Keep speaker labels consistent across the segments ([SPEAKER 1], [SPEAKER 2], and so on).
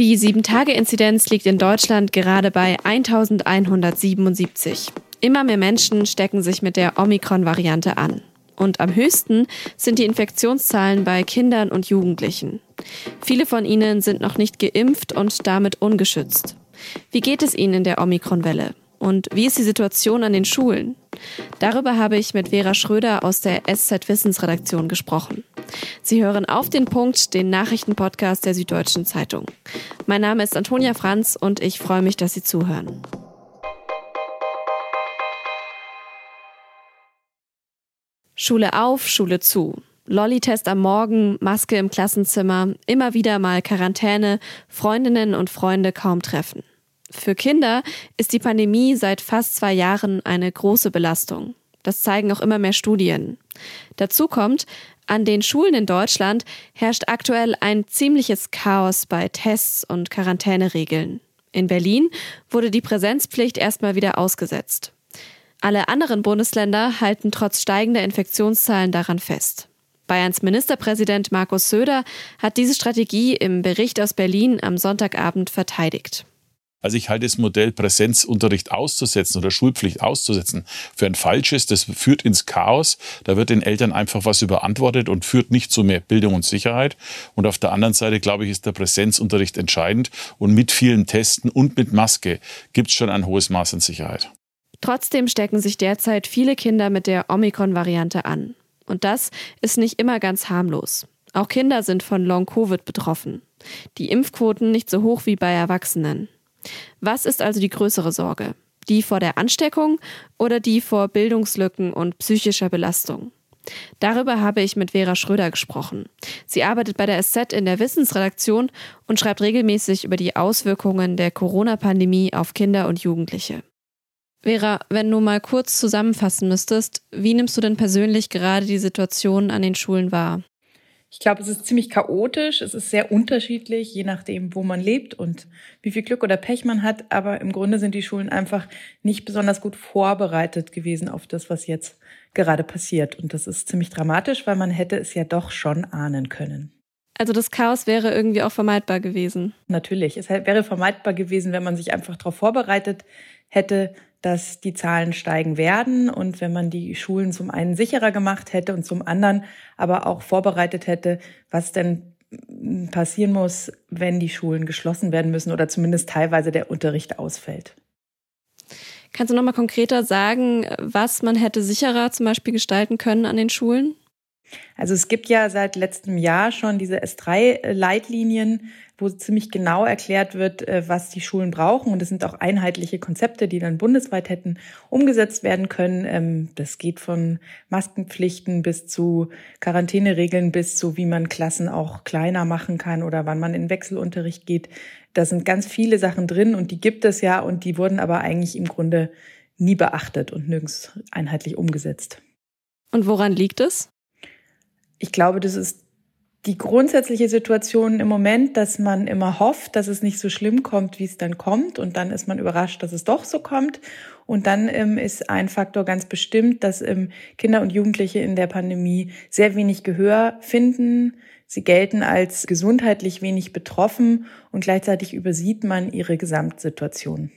[SPEAKER 1] Die 7-Tage-Inzidenz liegt in Deutschland gerade bei 1177. Immer mehr Menschen stecken sich mit der Omikron-Variante an. Und am höchsten sind die Infektionszahlen bei Kindern und Jugendlichen. Viele von ihnen sind noch nicht geimpft und damit ungeschützt. Wie geht es ihnen in der Omikron-Welle? Und wie ist die Situation an den Schulen? Darüber habe ich mit Vera Schröder aus der SZ Wissensredaktion gesprochen. Sie hören auf den Punkt, den Nachrichtenpodcast der Süddeutschen Zeitung. Mein Name ist Antonia Franz und ich freue mich, dass Sie zuhören. Schule auf, Schule zu. Lolli-Test am Morgen, Maske im Klassenzimmer, immer wieder mal Quarantäne, Freundinnen und Freunde kaum treffen. Für Kinder ist die Pandemie seit fast zwei Jahren eine große Belastung. Das zeigen auch immer mehr Studien. Dazu kommt, an den Schulen in Deutschland herrscht aktuell ein ziemliches Chaos bei Tests und Quarantäneregeln. In Berlin wurde die Präsenzpflicht erstmal wieder ausgesetzt. Alle anderen Bundesländer halten trotz steigender Infektionszahlen daran fest. Bayerns Ministerpräsident Markus Söder hat diese Strategie im Bericht aus Berlin am Sonntagabend verteidigt.
[SPEAKER 2] Also ich halte das Modell Präsenzunterricht auszusetzen oder Schulpflicht auszusetzen für ein falsches. Das führt ins Chaos. Da wird den Eltern einfach was überantwortet und führt nicht zu mehr Bildung und Sicherheit. Und auf der anderen Seite, glaube ich, ist der Präsenzunterricht entscheidend. Und mit vielen Testen und mit Maske gibt es schon ein hohes Maß an Sicherheit.
[SPEAKER 1] Trotzdem stecken sich derzeit viele Kinder mit der Omikron-Variante an. Und das ist nicht immer ganz harmlos. Auch Kinder sind von Long-Covid betroffen. Die Impfquoten nicht so hoch wie bei Erwachsenen. Was ist also die größere Sorge? Die vor der Ansteckung oder die vor Bildungslücken und psychischer Belastung? Darüber habe ich mit Vera Schröder gesprochen. Sie arbeitet bei der SZ in der Wissensredaktion und schreibt regelmäßig über die Auswirkungen der Corona-Pandemie auf Kinder und Jugendliche. Vera, wenn du mal kurz zusammenfassen müsstest, wie nimmst du denn persönlich gerade die Situation an den Schulen wahr?
[SPEAKER 3] Ich glaube, es ist ziemlich chaotisch. Es ist sehr unterschiedlich, je nachdem, wo man lebt und wie viel Glück oder Pech man hat. Aber im Grunde sind die Schulen einfach nicht besonders gut vorbereitet gewesen auf das, was jetzt gerade passiert. Und das ist ziemlich dramatisch, weil man hätte es ja doch schon ahnen können.
[SPEAKER 1] Also das Chaos wäre irgendwie auch vermeidbar gewesen.
[SPEAKER 3] Natürlich. Es wäre vermeidbar gewesen, wenn man sich einfach darauf vorbereitet hätte, dass die Zahlen steigen werden und wenn man die Schulen zum einen sicherer gemacht hätte und zum anderen aber auch vorbereitet hätte, was denn passieren muss, wenn die Schulen geschlossen werden müssen oder zumindest teilweise der Unterricht ausfällt.
[SPEAKER 1] Kannst du noch mal konkreter sagen, was man hätte sicherer zum Beispiel gestalten können an den Schulen?
[SPEAKER 3] Also es gibt ja seit letztem Jahr schon diese S3-Leitlinien, wo ziemlich genau erklärt wird, äh, was die Schulen brauchen. Und es sind auch einheitliche Konzepte, die dann bundesweit hätten umgesetzt werden können. Ähm, das geht von Maskenpflichten bis zu Quarantäneregeln, bis zu wie man Klassen auch kleiner machen kann oder wann man in Wechselunterricht geht. Da sind ganz viele Sachen drin und die gibt es ja und die wurden aber eigentlich im Grunde nie beachtet und nirgends einheitlich umgesetzt.
[SPEAKER 1] Und woran liegt es?
[SPEAKER 3] Ich glaube, das ist die grundsätzliche Situation im Moment, dass man immer hofft, dass es nicht so schlimm kommt, wie es dann kommt. Und dann ist man überrascht, dass es doch so kommt. Und dann ähm, ist ein Faktor ganz bestimmt, dass ähm, Kinder und Jugendliche in der Pandemie sehr wenig Gehör finden. Sie gelten als gesundheitlich wenig betroffen und gleichzeitig übersieht man ihre Gesamtsituation.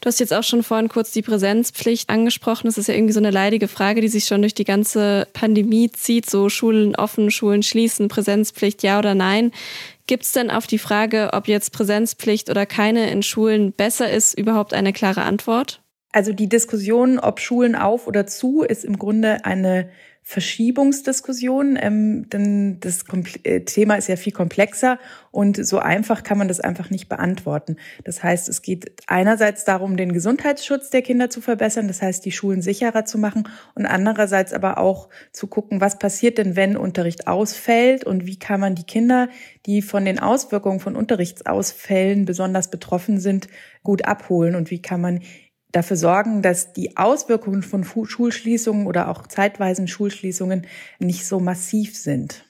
[SPEAKER 1] Du hast jetzt auch schon vorhin kurz die Präsenzpflicht angesprochen. Das ist ja irgendwie so eine leidige Frage, die sich schon durch die ganze Pandemie zieht. So Schulen offen, Schulen schließen, Präsenzpflicht ja oder nein. Gibt es denn auf die Frage, ob jetzt Präsenzpflicht oder keine in Schulen besser ist, überhaupt eine klare Antwort?
[SPEAKER 3] Also die Diskussion, ob Schulen auf oder zu, ist im Grunde eine Verschiebungsdiskussion, ähm, denn das äh, Thema ist ja viel komplexer und so einfach kann man das einfach nicht beantworten. Das heißt, es geht einerseits darum, den Gesundheitsschutz der Kinder zu verbessern, das heißt, die Schulen sicherer zu machen und andererseits aber auch zu gucken, was passiert denn, wenn Unterricht ausfällt und wie kann man die Kinder, die von den Auswirkungen von Unterrichtsausfällen besonders betroffen sind, gut abholen und wie kann man dafür sorgen, dass die Auswirkungen von Schulschließungen oder auch zeitweisen Schulschließungen nicht so massiv sind.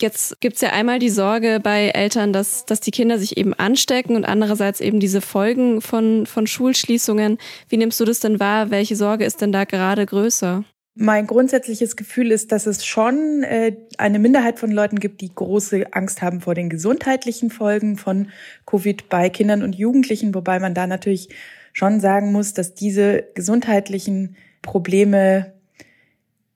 [SPEAKER 1] Jetzt gibt's ja einmal die Sorge bei Eltern, dass, dass die Kinder sich eben anstecken und andererseits eben diese Folgen von, von Schulschließungen. Wie nimmst du das denn wahr? Welche Sorge ist denn da gerade größer?
[SPEAKER 3] Mein grundsätzliches Gefühl ist, dass es schon äh, eine Minderheit von Leuten gibt, die große Angst haben vor den gesundheitlichen Folgen von Covid bei Kindern und Jugendlichen, wobei man da natürlich schon sagen muss, dass diese gesundheitlichen Probleme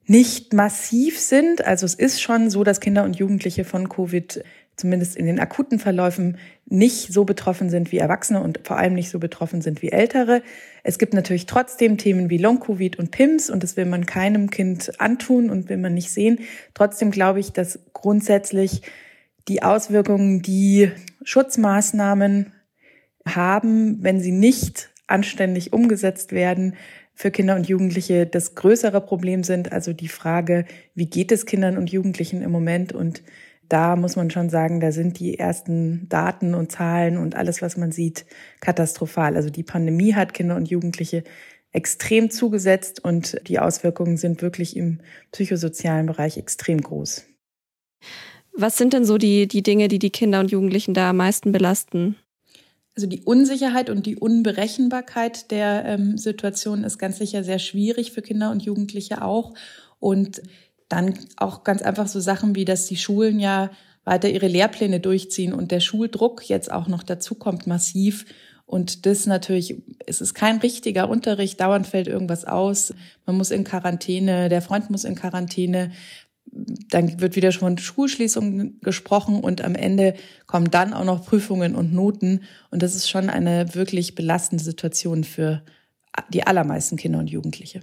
[SPEAKER 3] nicht massiv sind. Also es ist schon so, dass Kinder und Jugendliche von Covid zumindest in den akuten Verläufen nicht so betroffen sind wie Erwachsene und vor allem nicht so betroffen sind wie Ältere. Es gibt natürlich trotzdem Themen wie Long-Covid und PIMS und das will man keinem Kind antun und will man nicht sehen. Trotzdem glaube ich, dass grundsätzlich die Auswirkungen, die Schutzmaßnahmen haben, wenn sie nicht anständig umgesetzt werden, für Kinder und Jugendliche das größere Problem sind. Also die Frage, wie geht es Kindern und Jugendlichen im Moment und da muss man schon sagen, da sind die ersten Daten und Zahlen und alles, was man sieht, katastrophal. Also die Pandemie hat Kinder und Jugendliche extrem zugesetzt und die Auswirkungen sind wirklich im psychosozialen Bereich extrem groß.
[SPEAKER 1] Was sind denn so die, die Dinge, die die Kinder und Jugendlichen da am meisten belasten?
[SPEAKER 3] Also die Unsicherheit und die Unberechenbarkeit der ähm, Situation ist ganz sicher sehr schwierig für Kinder und Jugendliche auch. Und dann auch ganz einfach so Sachen wie, dass die Schulen ja weiter ihre Lehrpläne durchziehen und der Schuldruck jetzt auch noch dazu kommt massiv. Und das natürlich, es ist kein richtiger Unterricht, dauernd fällt irgendwas aus. Man muss in Quarantäne, der Freund muss in Quarantäne. Dann wird wieder von Schulschließungen gesprochen und am Ende kommen dann auch noch Prüfungen und Noten. Und das ist schon eine wirklich belastende Situation für die allermeisten Kinder und Jugendliche.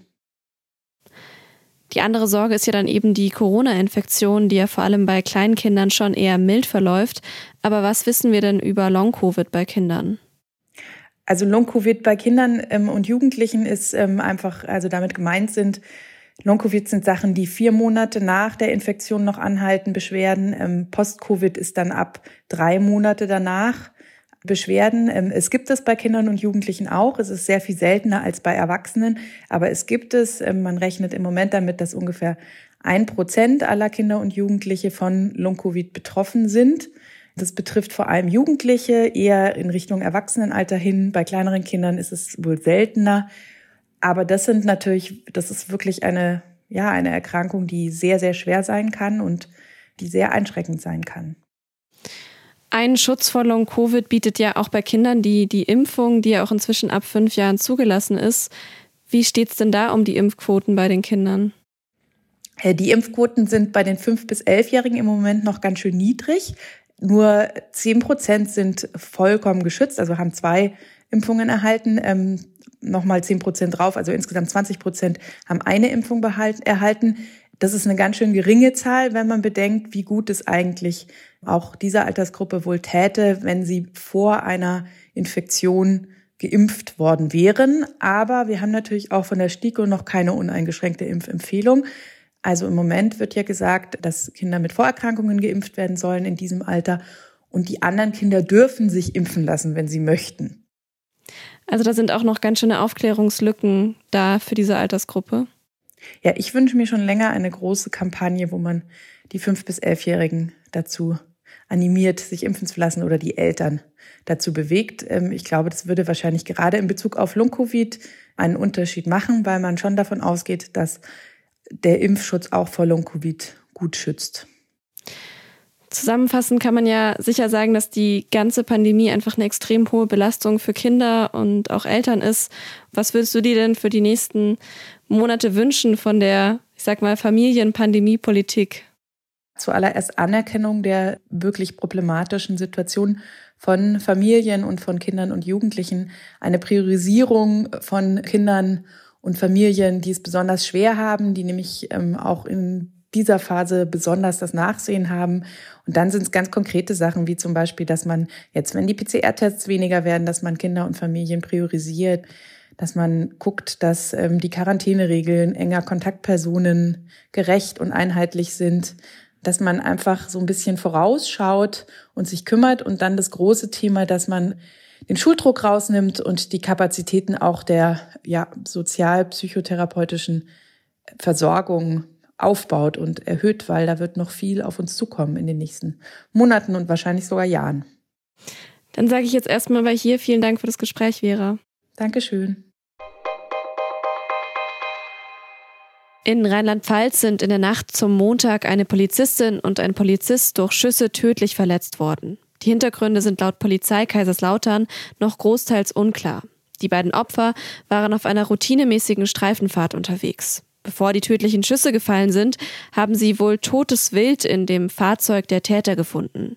[SPEAKER 1] Die andere Sorge ist ja dann eben die Corona-Infektion, die ja vor allem bei kleinen Kindern schon eher mild verläuft. Aber was wissen wir denn über Long-Covid bei Kindern?
[SPEAKER 3] Also Long-Covid bei Kindern ähm, und Jugendlichen ist ähm, einfach, also damit gemeint sind, Long-Covid sind Sachen, die vier Monate nach der Infektion noch anhalten, Beschwerden. Ähm, Post-Covid ist dann ab drei Monate danach. Beschwerden. Ähm, es gibt es bei Kindern und Jugendlichen auch. Es ist sehr viel seltener als bei Erwachsenen, aber es gibt es. Ähm, man rechnet im Moment damit, dass ungefähr ein Prozent aller Kinder und Jugendliche von Long-Covid betroffen sind. Das betrifft vor allem Jugendliche, eher in Richtung Erwachsenenalter hin. Bei kleineren Kindern ist es wohl seltener. Aber das sind natürlich, das ist wirklich eine, ja, eine Erkrankung, die sehr, sehr schwer sein kann und die sehr einschränkend sein kann.
[SPEAKER 1] Ein Schutz vor Long-Covid bietet ja auch bei Kindern die, die Impfung, die ja auch inzwischen ab fünf Jahren zugelassen ist. Wie steht es denn da um die Impfquoten bei den Kindern?
[SPEAKER 3] Äh, die Impfquoten sind bei den fünf bis elfjährigen im Moment noch ganz schön niedrig. Nur zehn Prozent sind vollkommen geschützt, also haben zwei Impfungen erhalten. Nochmal zehn Prozent drauf, also insgesamt 20 Prozent haben eine Impfung behalten, erhalten. Das ist eine ganz schön geringe Zahl, wenn man bedenkt, wie gut es eigentlich auch dieser Altersgruppe wohl täte, wenn sie vor einer Infektion geimpft worden wären. Aber wir haben natürlich auch von der STIKO noch keine uneingeschränkte Impfempfehlung. Also im Moment wird ja gesagt, dass Kinder mit Vorerkrankungen geimpft werden sollen in diesem Alter. Und die anderen Kinder dürfen sich impfen lassen, wenn sie möchten.
[SPEAKER 1] Also da sind auch noch ganz schöne Aufklärungslücken da für diese Altersgruppe.
[SPEAKER 3] Ja, ich wünsche mir schon länger eine große Kampagne, wo man die fünf bis elfjährigen dazu animiert, sich impfen zu lassen oder die Eltern dazu bewegt. Ähm, ich glaube, das würde wahrscheinlich gerade in Bezug auf Long-Covid einen Unterschied machen, weil man schon davon ausgeht, dass der Impfschutz auch vor Long-Covid gut schützt.
[SPEAKER 1] Zusammenfassend kann man ja sicher sagen, dass die ganze Pandemie einfach eine extrem hohe Belastung für Kinder und auch Eltern ist. Was würdest du dir denn für die nächsten Monate wünschen von der, ich sag mal, Familienpandemiepolitik?
[SPEAKER 3] Zuallererst Anerkennung der wirklich problematischen Situation von Familien und von Kindern und Jugendlichen, eine Priorisierung von Kindern und Familien, die es besonders schwer haben, die nämlich ähm, auch in dieser Phase besonders das Nachsehen haben. Und dann sind es ganz konkrete Sachen, wie zum Beispiel, dass man jetzt, wenn die PCR-Tests weniger werden, dass man Kinder und Familien priorisiert, dass man guckt, dass ähm, die Quarantäneregeln enger Kontaktpersonen gerecht und einheitlich sind, dass man einfach so ein bisschen vorausschaut und sich kümmert und dann das große Thema, dass man den Schuldruck rausnimmt und die Kapazitäten auch der ja, sozial-psychotherapeutischen Versorgung aufbaut und erhöht, weil da wird noch viel auf uns zukommen in den nächsten Monaten und wahrscheinlich sogar Jahren.
[SPEAKER 1] Dann sage ich jetzt erstmal bei hier vielen Dank für das Gespräch, Vera.
[SPEAKER 3] Dankeschön.
[SPEAKER 1] In Rheinland-Pfalz sind in der Nacht zum Montag eine Polizistin und ein Polizist durch Schüsse tödlich verletzt worden. Die Hintergründe sind laut Polizei Kaiserslautern noch großteils unklar. Die beiden Opfer waren auf einer routinemäßigen Streifenfahrt unterwegs. Bevor die tödlichen Schüsse gefallen sind, haben sie wohl totes Wild in dem Fahrzeug der Täter gefunden.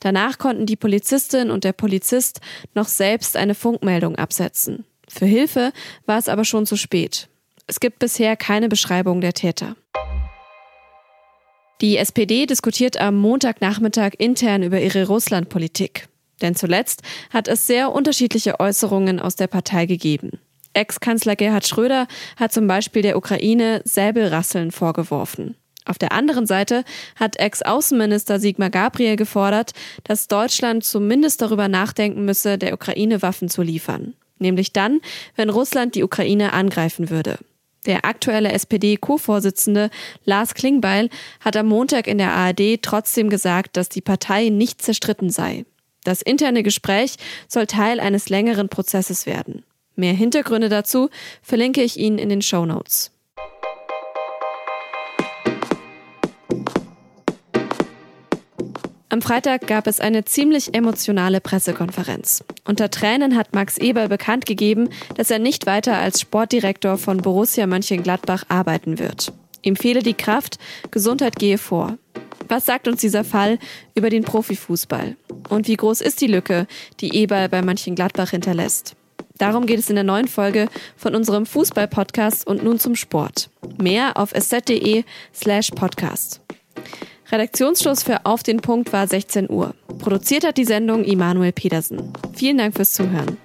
[SPEAKER 1] Danach konnten die Polizistin und der Polizist noch selbst eine Funkmeldung absetzen. Für Hilfe war es aber schon zu spät. Es gibt bisher keine Beschreibung der Täter. Die SPD diskutiert am Montagnachmittag intern über ihre Russlandpolitik. Denn zuletzt hat es sehr unterschiedliche Äußerungen aus der Partei gegeben. Ex-Kanzler Gerhard Schröder hat zum Beispiel der Ukraine Säbelrasseln vorgeworfen. Auf der anderen Seite hat Ex-Außenminister Sigmar Gabriel gefordert, dass Deutschland zumindest darüber nachdenken müsse, der Ukraine Waffen zu liefern. Nämlich dann, wenn Russland die Ukraine angreifen würde. Der aktuelle SPD-Co-Vorsitzende Lars Klingbeil hat am Montag in der ARD trotzdem gesagt, dass die Partei nicht zerstritten sei. Das interne Gespräch soll Teil eines längeren Prozesses werden. Mehr Hintergründe dazu verlinke ich Ihnen in den Show Notes. Am Freitag gab es eine ziemlich emotionale Pressekonferenz. Unter Tränen hat Max Eber bekannt gegeben, dass er nicht weiter als Sportdirektor von Borussia Mönchengladbach arbeiten wird. Ihm fehle die Kraft, Gesundheit gehe vor. Was sagt uns dieser Fall über den Profifußball? Und wie groß ist die Lücke, die Eber bei Mönchengladbach hinterlässt? Darum geht es in der neuen Folge von unserem Fußball-Podcast und nun zum Sport. Mehr auf sz.de slash podcast. Redaktionsschluss für Auf den Punkt war 16 Uhr. Produziert hat die Sendung Immanuel Pedersen. Vielen Dank fürs Zuhören.